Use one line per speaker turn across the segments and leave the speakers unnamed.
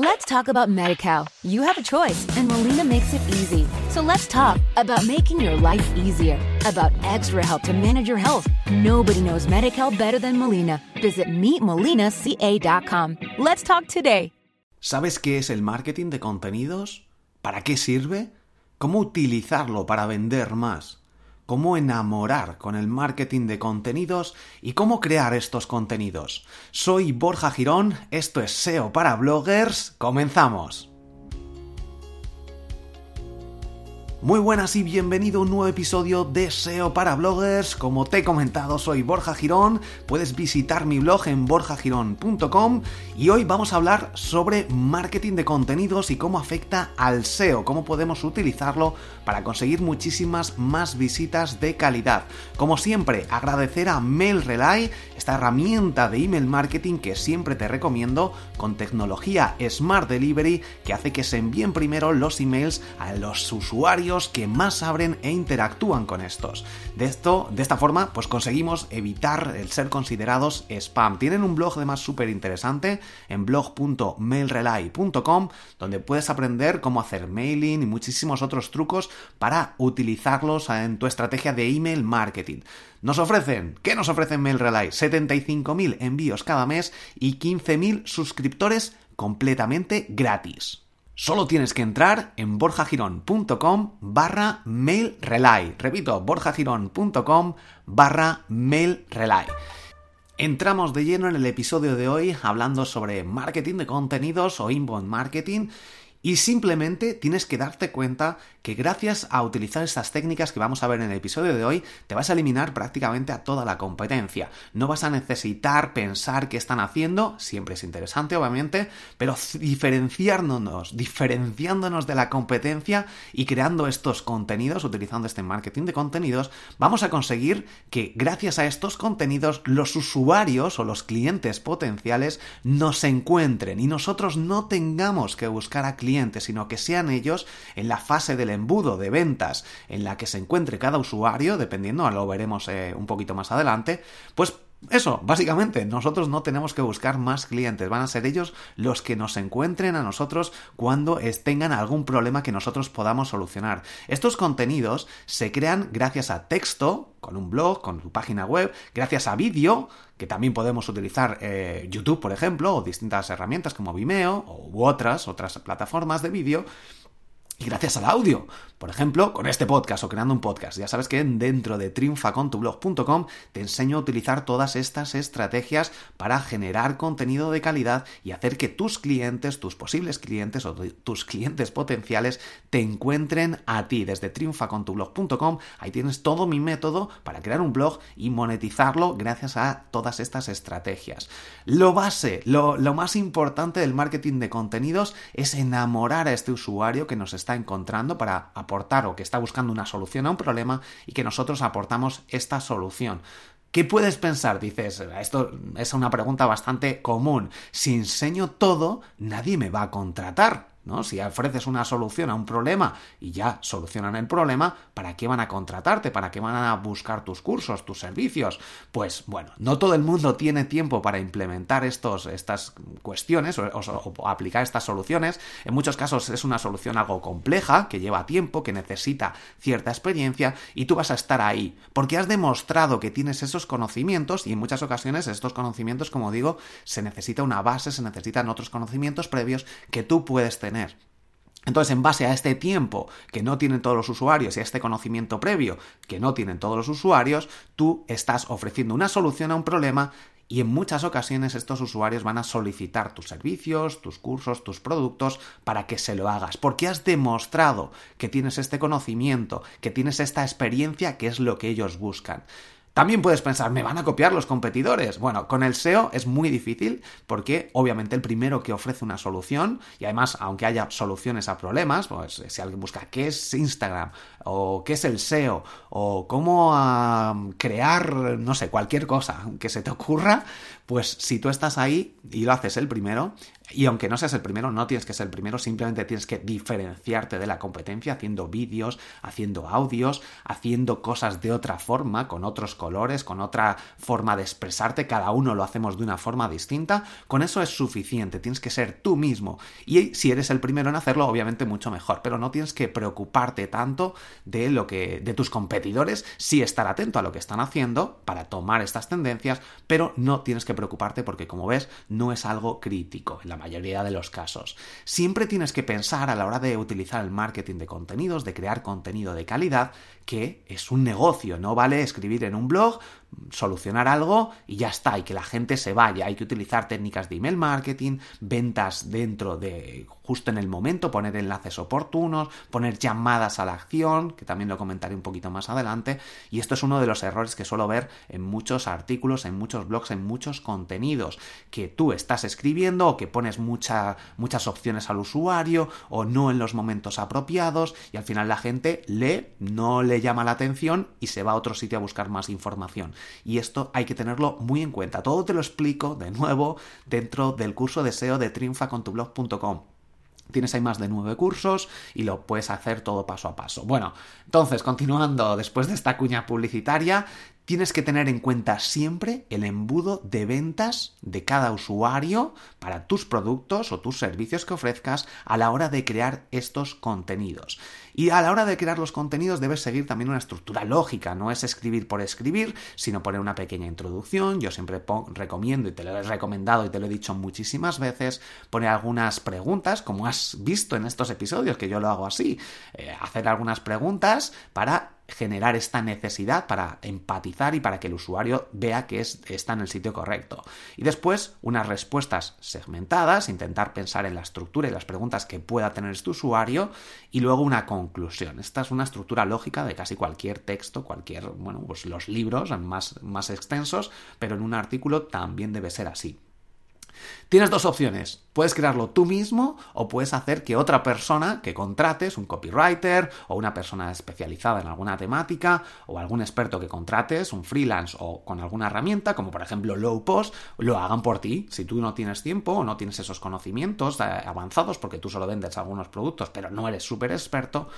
Let's talk about MediCal. You have a choice, and Molina makes it easy. So let's talk about making your life easier, about extra help to manage your health. Nobody knows MediCal better than Molina. Visit meetmolinaca.com. Let's talk today.
¿Sabes qué es el marketing de contenidos? ¿Para qué sirve? ¿Cómo utilizarlo para vender más? Cómo enamorar con el marketing de contenidos y cómo crear estos contenidos. Soy Borja Girón, esto es SEO para bloggers, comenzamos. Muy buenas y bienvenido a un nuevo episodio de SEO para bloggers. Como te he comentado, soy Borja Girón. Puedes visitar mi blog en borjagirón.com y hoy vamos a hablar sobre marketing de contenidos y cómo afecta al SEO, cómo podemos utilizarlo para conseguir muchísimas más visitas de calidad. Como siempre, agradecer a MailRelay, esta herramienta de email marketing que siempre te recomiendo con tecnología Smart Delivery que hace que se envíen primero los emails a los usuarios que más abren e interactúan con estos. De esto, de esta forma, pues conseguimos evitar el ser considerados spam. Tienen un blog además súper interesante en blog.mailrelay.com donde puedes aprender cómo hacer mailing y muchísimos otros trucos para utilizarlos en tu estrategia de email marketing. Nos ofrecen, ¿qué nos ofrecen MailRelay? 75.000 envíos cada mes y 15.000 suscriptores completamente gratis. Solo tienes que entrar en borjagirón.com barra mailrelay. Repito, borjagirón.com barra mailrelay. Entramos de lleno en el episodio de hoy hablando sobre marketing de contenidos o inbound marketing y simplemente tienes que darte cuenta que gracias a utilizar estas técnicas que vamos a ver en el episodio de hoy, te vas a eliminar prácticamente a toda la competencia. No vas a necesitar pensar qué están haciendo, siempre es interesante obviamente, pero diferenciándonos, diferenciándonos de la competencia y creando estos contenidos, utilizando este marketing de contenidos, vamos a conseguir que gracias a estos contenidos los usuarios o los clientes potenciales nos encuentren y nosotros no tengamos que buscar a clientes sino que sean ellos en la fase del embudo de ventas en la que se encuentre cada usuario, dependiendo, lo veremos eh, un poquito más adelante, pues eso, básicamente, nosotros no tenemos que buscar más clientes, van a ser ellos los que nos encuentren a nosotros cuando tengan algún problema que nosotros podamos solucionar. Estos contenidos se crean gracias a texto, con un blog, con tu página web, gracias a vídeo, que también podemos utilizar eh, YouTube, por ejemplo, o distintas herramientas como Vimeo u otras, otras plataformas de vídeo, y gracias al audio. Por ejemplo, con este podcast o creando un podcast. Ya sabes que dentro de triunfacontublog.com te enseño a utilizar todas estas estrategias para generar contenido de calidad y hacer que tus clientes, tus posibles clientes o tus clientes potenciales te encuentren a ti desde triunfacontublog.com. Ahí tienes todo mi método para crear un blog y monetizarlo gracias a todas estas estrategias. Lo base, lo, lo más importante del marketing de contenidos es enamorar a este usuario que nos está encontrando para aportar o que está buscando una solución a un problema y que nosotros aportamos esta solución. ¿Qué puedes pensar? Dices, esto es una pregunta bastante común. Si enseño todo, nadie me va a contratar. ¿No? Si ofreces una solución a un problema y ya solucionan el problema, ¿para qué van a contratarte? ¿Para qué van a buscar tus cursos, tus servicios? Pues bueno, no todo el mundo tiene tiempo para implementar estos, estas cuestiones o, aplicar estas soluciones. En muchos casos es una solución algo compleja, que lleva tiempo, que necesita cierta experiencia y tú vas a estar ahí, porque has demostrado que tienes esos conocimientos y en muchas ocasiones estos conocimientos, como digo, se necesita una base, se necesitan otros conocimientos previos que tú puedes tener entonces, en base a este tiempo que no tienen todos los usuarios y a este conocimiento previo que no tienen todos los usuarios, tú estás ofreciendo una solución a un problema y en muchas ocasiones estos usuarios van a solicitar tus servicios, tus cursos, tus productos para que se lo hagas, porque has demostrado que tienes este conocimiento, que tienes esta experiencia que es lo que ellos buscan. También puedes pensar, ¿me van a copiar los competidores? Bueno, con el SEO es muy difícil porque obviamente el primero que ofrece una solución, y además aunque haya soluciones a problemas, pues si alguien busca qué es Instagram o qué es el SEO o cómo crear, no sé, cualquier cosa que se te ocurra, pues si tú estás ahí y lo haces el primero, Y aunque no seas el primero, no tienes que ser el primero, simplemente tienes que diferenciarte de la competencia haciendo vídeos, haciendo audios, haciendo cosas de otra forma, con otros colores, con otra forma de expresarte, cada uno lo hacemos de una forma distinta, con eso es suficiente, tienes que ser tú mismo. Y si eres el primero en hacerlo, obviamente mucho mejor, pero no tienes que preocuparte tanto de lo que de tus competidores, sí estar atento a lo que están haciendo para tomar estas tendencias, pero no tienes que preocuparte porque como ves, no es algo crítico mayoría de los casos. Siempre tienes que pensar a la hora de utilizar el marketing de contenidos, de crear contenido de calidad, que es un negocio, no vale escribir en un blog, solucionar algo y ya está, y que la gente se vaya. Hay que utilizar técnicas de email marketing, ventas dentro de justo en el momento, poner enlaces oportunos, poner llamadas a la acción, que también lo comentaré un poquito más adelante, y esto es uno de los errores que suelo ver en muchos artículos, en muchos blogs, en muchos contenidos, que tú estás escribiendo o que pones muchas opciones al usuario o no en los momentos apropiados y al final la gente lee, no llama la atención y se va a otro sitio a buscar más información. Y esto hay que tenerlo muy en cuenta. Todo te lo explico de nuevo dentro del curso de SEO de triunfacontublog.com. Tienes ahí más de nueve cursos y lo puedes hacer todo paso a paso. Bueno, entonces, continuando después de esta cuña publicitaria, tienes que tener en cuenta siempre el embudo de ventas de cada usuario para tus productos o tus servicios que ofrezcas a la hora de crear estos contenidos. Y a la hora de crear los contenidos debes seguir también una estructura lógica, no es escribir por escribir, sino poner una pequeña introducción. Yo siempre recomiendo y te lo he recomendado y te lo he dicho muchísimas veces, poner algunas preguntas, como has visto en estos episodios, que yo lo hago así, eh, hacer algunas preguntas para generar esta necesidad para empatizar y para que el usuario vea que está en el sitio correcto. Y después unas respuestas segmentadas, intentar pensar en la estructura y las preguntas que pueda tener este usuario y luego una conclusión. Esta es una estructura lógica de casi cualquier texto, cualquier, bueno, pues los libros más, más extensos, pero en un artículo también debe ser así. Tienes dos opciones. Puedes crearlo tú mismo o puedes hacer que otra persona que contrates, un copywriter o una persona especializada en alguna temática o algún experto que contrates, un freelance o con alguna herramienta, como por ejemplo Low Post, lo hagan por ti. Si tú no tienes tiempo o no tienes esos conocimientos eh, avanzados porque tú solo vendes algunos productos pero no eres súper experto,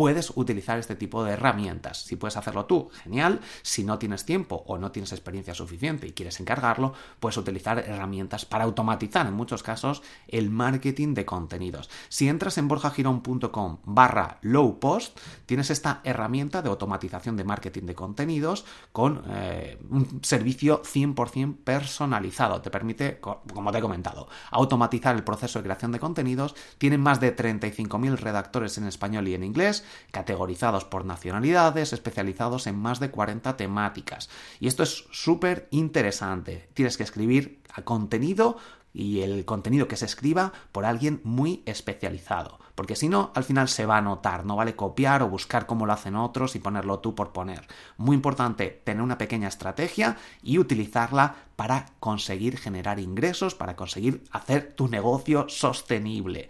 puedes utilizar este tipo de herramientas. Si puedes hacerlo tú, genial. Si no tienes tiempo o no tienes experiencia suficiente y quieres encargarlo, puedes utilizar herramientas para automatizar en muchos casos el marketing de contenidos. Si entras en borjagirón.com barra low post, tienes esta herramienta de automatización de marketing de contenidos con eh, un servicio 100% personalizado. Te permite, como te he comentado, automatizar el proceso de creación de contenidos. Tienen más de 35.000 redactores en español y en inglés, categorizados por nacionalidades, especializados en más de 40 temáticas. Y esto es súper interesante. Tienes que escribir a contenido y el contenido que se escriba por alguien muy especializado, porque si no, al final se va a notar, no vale copiar o buscar cómo lo hacen otros y ponerlo tú por poner. Muy importante tener una pequeña estrategia y utilizarla para conseguir generar ingresos, para conseguir hacer tu negocio sostenible.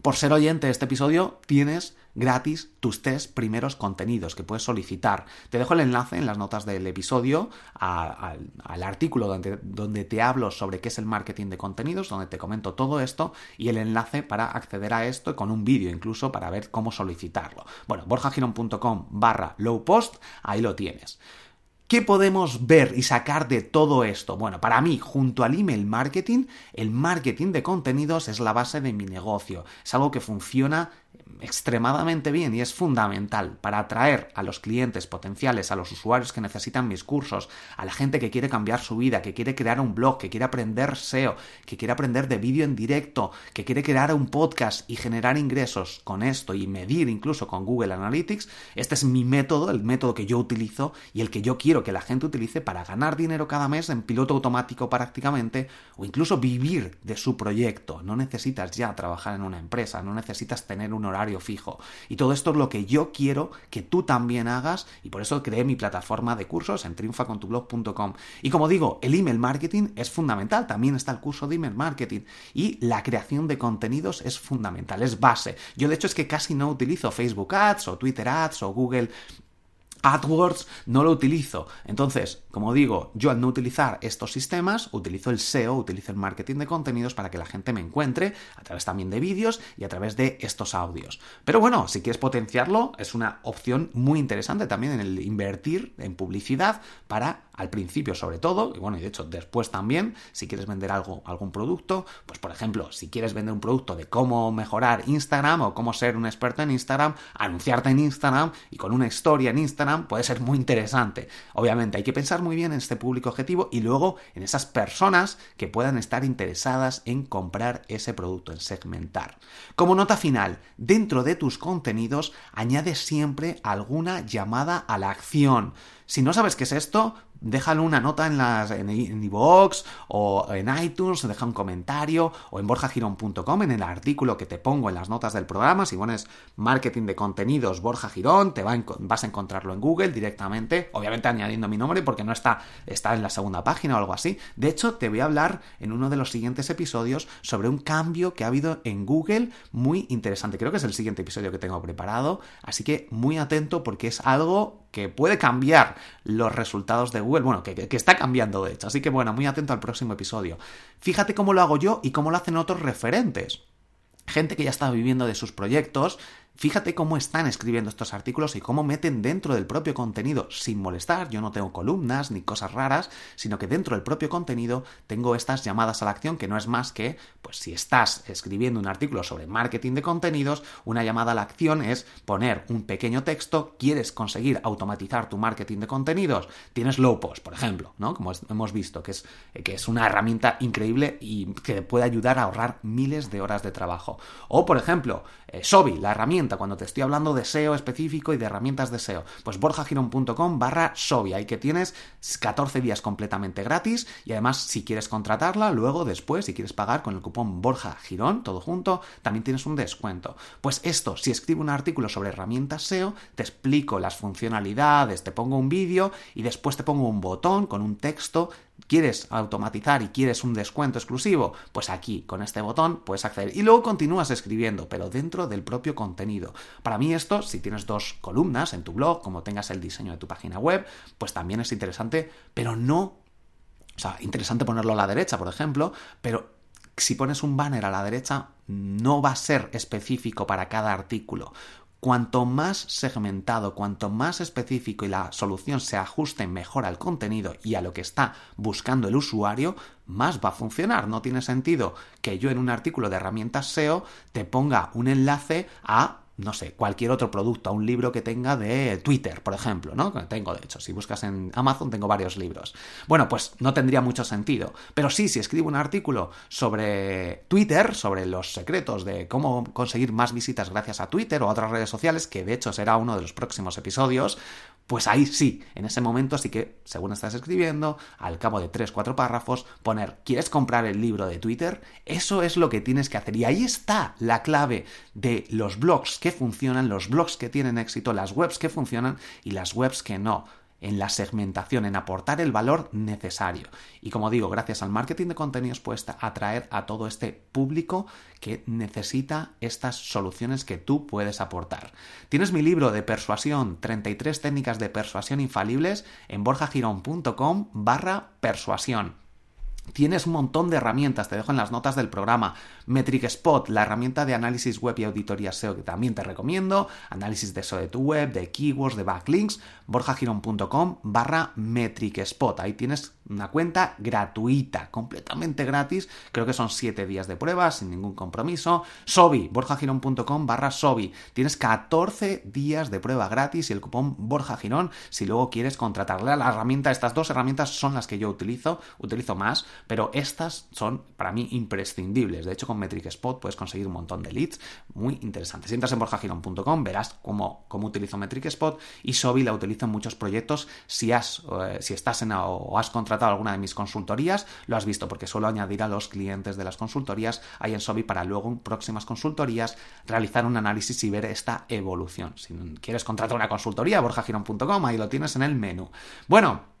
Por ser oyente de este episodio, tienes gratis tus tres primeros contenidos que puedes solicitar. Te dejo el enlace en las notas del episodio al artículo donde, te hablo sobre qué es el marketing de contenidos, donde te comento todo esto y el enlace para acceder a esto con un vídeo incluso para ver cómo solicitarlo. Bueno, borjagiron.com barra low post, ahí lo tienes. ¿Qué podemos ver y sacar de todo esto? Bueno, para mí, junto al email marketing, el marketing de contenidos es la base de mi negocio. Es algo que funciona extremadamente bien y es fundamental para atraer a los clientes potenciales, a los usuarios que necesitan mis cursos, a la gente que quiere cambiar su vida, que quiere crear un blog, que quiere aprender SEO, que quiere aprender de vídeo en directo, que quiere crear un podcast y generar ingresos con esto y medir incluso con Google Analytics. Este es mi método, el método que yo utilizo y el que yo quiero que la gente utilice para ganar dinero cada mes en piloto automático prácticamente o incluso vivir de su proyecto. No necesitas ya trabajar en una empresa, no necesitas tener un horario fijo. Y todo esto es lo que yo quiero que tú también hagas y por eso creé mi plataforma de cursos en triunfacontublog.com. Y como digo, el email marketing es fundamental, también está el curso de email marketing y la creación de contenidos es fundamental, es base. Yo de hecho es que casi no utilizo Facebook Ads o Twitter Ads o Google AdWords no lo utilizo. Entonces, Como digo, yo al no utilizar estos sistemas, utilizo el SEO, utilizo el marketing de contenidos para que la gente me encuentre a través también de vídeos y a través de estos audios. Pero bueno, si quieres potenciarlo, es una opción muy interesante también en el invertir en publicidad para al principio sobre todo, y bueno, y de hecho después también, si quieres vender algo, algún producto, pues por ejemplo, si quieres vender un producto de cómo mejorar Instagram o cómo ser un experto en Instagram, anunciarte en Instagram y con una historia en Instagram puede ser muy interesante. Obviamente hay que pensar muy bien en este público objetivo y luego en esas personas que puedan estar interesadas en comprar ese producto, en segmentar. Como nota final, dentro de tus contenidos añade siempre alguna llamada a la acción. Si no sabes qué es esto, déjalo una nota en las en iVoox o en iTunes, deja un comentario o en borjagirón.com en el artículo que te pongo en las notas del programa. Si pones marketing de contenidos Borja Girón, te vas a encontrarlo en Google directamente, obviamente añadiendo mi nombre porque no está, está en la segunda página o algo así. De hecho, te voy a hablar en uno de los siguientes episodios sobre un cambio que ha habido en Google muy interesante. Creo que es el siguiente episodio que tengo preparado, así que muy atento porque es algo que puede cambiar los resultados de Google bueno, que, está cambiando de hecho. Así que bueno, muy atento al próximo episodio. Fíjate cómo lo hago yo y cómo lo hacen otros referentes. Gente que ya está viviendo de sus proyectos, Fíjate cómo están escribiendo estos artículos y cómo meten dentro del propio contenido sin molestar. Yo no tengo columnas ni cosas raras, sino que dentro del propio contenido tengo estas llamadas a la acción que no es más que, pues si estás escribiendo un artículo sobre marketing de contenidos, una llamada a la acción es poner un pequeño texto, quieres conseguir automatizar tu marketing de contenidos, tienes low post, por ejemplo, ¿no? Como hemos visto, que es, que es una herramienta increíble y que puede ayudar a ahorrar miles de horas de trabajo. O, por ejemplo, eh, Sobi, la herramienta cuando te estoy hablando de SEO específico y de herramientas de SEO. Pues borjagirón.com barra SOBI, ahí que tienes 14 días completamente gratis y además si quieres contratarla, luego después, si quieres pagar con el cupón Borja Girón, todo junto, también tienes un descuento. Pues esto, si escribo un artículo sobre herramientas SEO, te explico las funcionalidades, te pongo un vídeo y después te pongo un botón con un texto ¿Quieres automatizar y quieres un descuento exclusivo? Pues aquí, con este botón, puedes acceder. Y luego continúas escribiendo, pero dentro del propio contenido. Para mí esto, si tienes dos columnas en tu blog, como tengas el diseño de tu página web, pues también es interesante, pero no... O sea, interesante ponerlo a la derecha, por ejemplo, pero si pones un banner a la derecha, no va a ser específico para cada artículo cuanto más segmentado, cuanto más específico y la solución se ajuste mejor al contenido y a lo que está buscando el usuario, más va a funcionar. No tiene sentido que yo en un artículo de herramientas SEO te ponga un enlace a no sé, cualquier otro producto, a un libro que tenga de Twitter, por ejemplo, ¿no? Tengo, de hecho, si buscas en Amazon tengo varios libros. Bueno, pues no tendría mucho sentido. Pero sí, si escribo un artículo sobre Twitter, sobre los secretos de cómo conseguir más visitas gracias a Twitter o a otras redes sociales, que de hecho será uno de los próximos episodios, pues ahí sí, en ese momento sí que, según estás escribiendo, al cabo de 3-4 párrafos, poner, ¿quieres comprar el libro de Twitter? Eso es lo que tienes que hacer. Y ahí está la clave de los blogs que funcionan, los blogs que tienen éxito, las webs que funcionan y las webs que no en la segmentación, en aportar el valor necesario. Y como digo, gracias al marketing de contenidos puedes atraer a todo este público que necesita estas soluciones que tú puedes aportar. Tienes mi libro de persuasión, 33 técnicas de persuasión infalibles en borjagirón.com barra persuasión. Tienes un montón de herramientas, te dejo en las notas del programa. Metric Spot, la herramienta de análisis web y auditoría SEO que también te recomiendo. Análisis de SEO de tu web, de keywords, de backlinks. borjagirón.com barra Metric Spot. Ahí tienes una cuenta gratuita, completamente gratis. Creo que son 7 días de prueba, sin ningún compromiso. Sobi, borjagirón.com barra Sobi. Tienes 14 días de prueba gratis y el cupón Borja Girón si luego quieres contratarle a la herramienta. Estas dos herramientas son las que yo utilizo, utilizo más, pero estas son para mí imprescindibles. De hecho, con Metric Spot puedes conseguir un montón de leads muy interesantes. Si entras en borjagirón.com verás cómo, cómo utilizo Metric Spot y Sobi la utilizo en muchos proyectos. Si, has, eh, si estás en o has contratado alguna de mis consultorías, lo has visto porque suelo añadir a los clientes de las consultorías ahí en Sobi para luego en próximas consultorías realizar un análisis y ver esta evolución. Si quieres contratar una consultoría, borjagirón.com, ahí lo tienes en el menú. Bueno,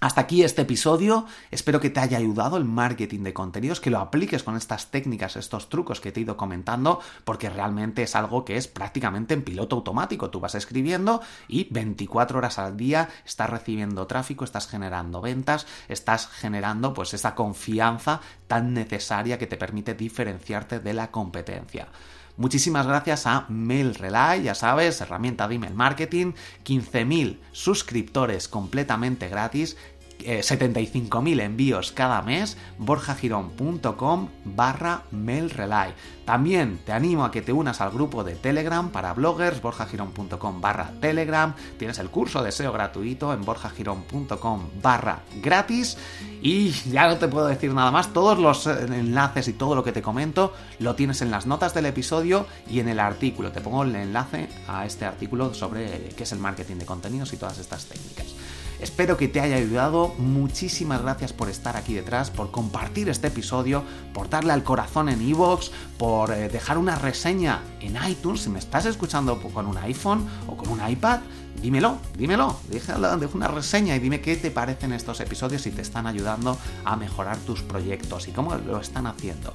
Hasta aquí este episodio, espero que te haya ayudado el marketing de contenidos, que lo apliques con estas técnicas, estos trucos que te he ido comentando, porque realmente es algo que es prácticamente en piloto automático. Tú vas escribiendo y 24 horas al día estás recibiendo tráfico, estás generando ventas, estás generando pues esa confianza tan necesaria que te permite diferenciarte de la competencia. Muchísimas gracias a MailRelay, ya sabes, herramienta de email marketing, 15.000 suscriptores completamente gratis 75.000 eh, envíos cada mes, borjagirón.com barra mailrelay. También te animo a que te unas al grupo de Telegram para bloggers, borjagirón.com barra Telegram. Tienes el curso de SEO gratuito en borjagirón.com barra gratis. Y ya no te puedo decir nada más, todos los eh, enlaces y todo lo que te comento lo tienes en las notas del episodio y en el artículo. Te pongo el enlace a este artículo sobre qué es el marketing de contenidos y todas estas técnicas. Espero que te haya ayudado. Muchísimas gracias por estar aquí detrás, por compartir este episodio, por darle al corazón en iVoox, por eh, dejar una reseña en iTunes. Si me estás escuchando con un iPhone o con un iPad, dímelo, dímelo. Deja una reseña y dime qué te parecen estos episodios si te están ayudando a mejorar tus proyectos y cómo lo están haciendo.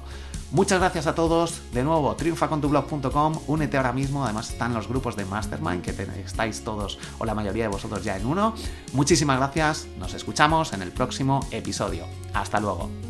Muchas gracias a todos. De nuevo, triunfacontublog.com. Únete ahora mismo. Además, están los grupos de Mastermind que estáis todos o la mayoría de vosotros ya en uno. Muchísimas gracias. Nos escuchamos en el próximo episodio. Hasta luego.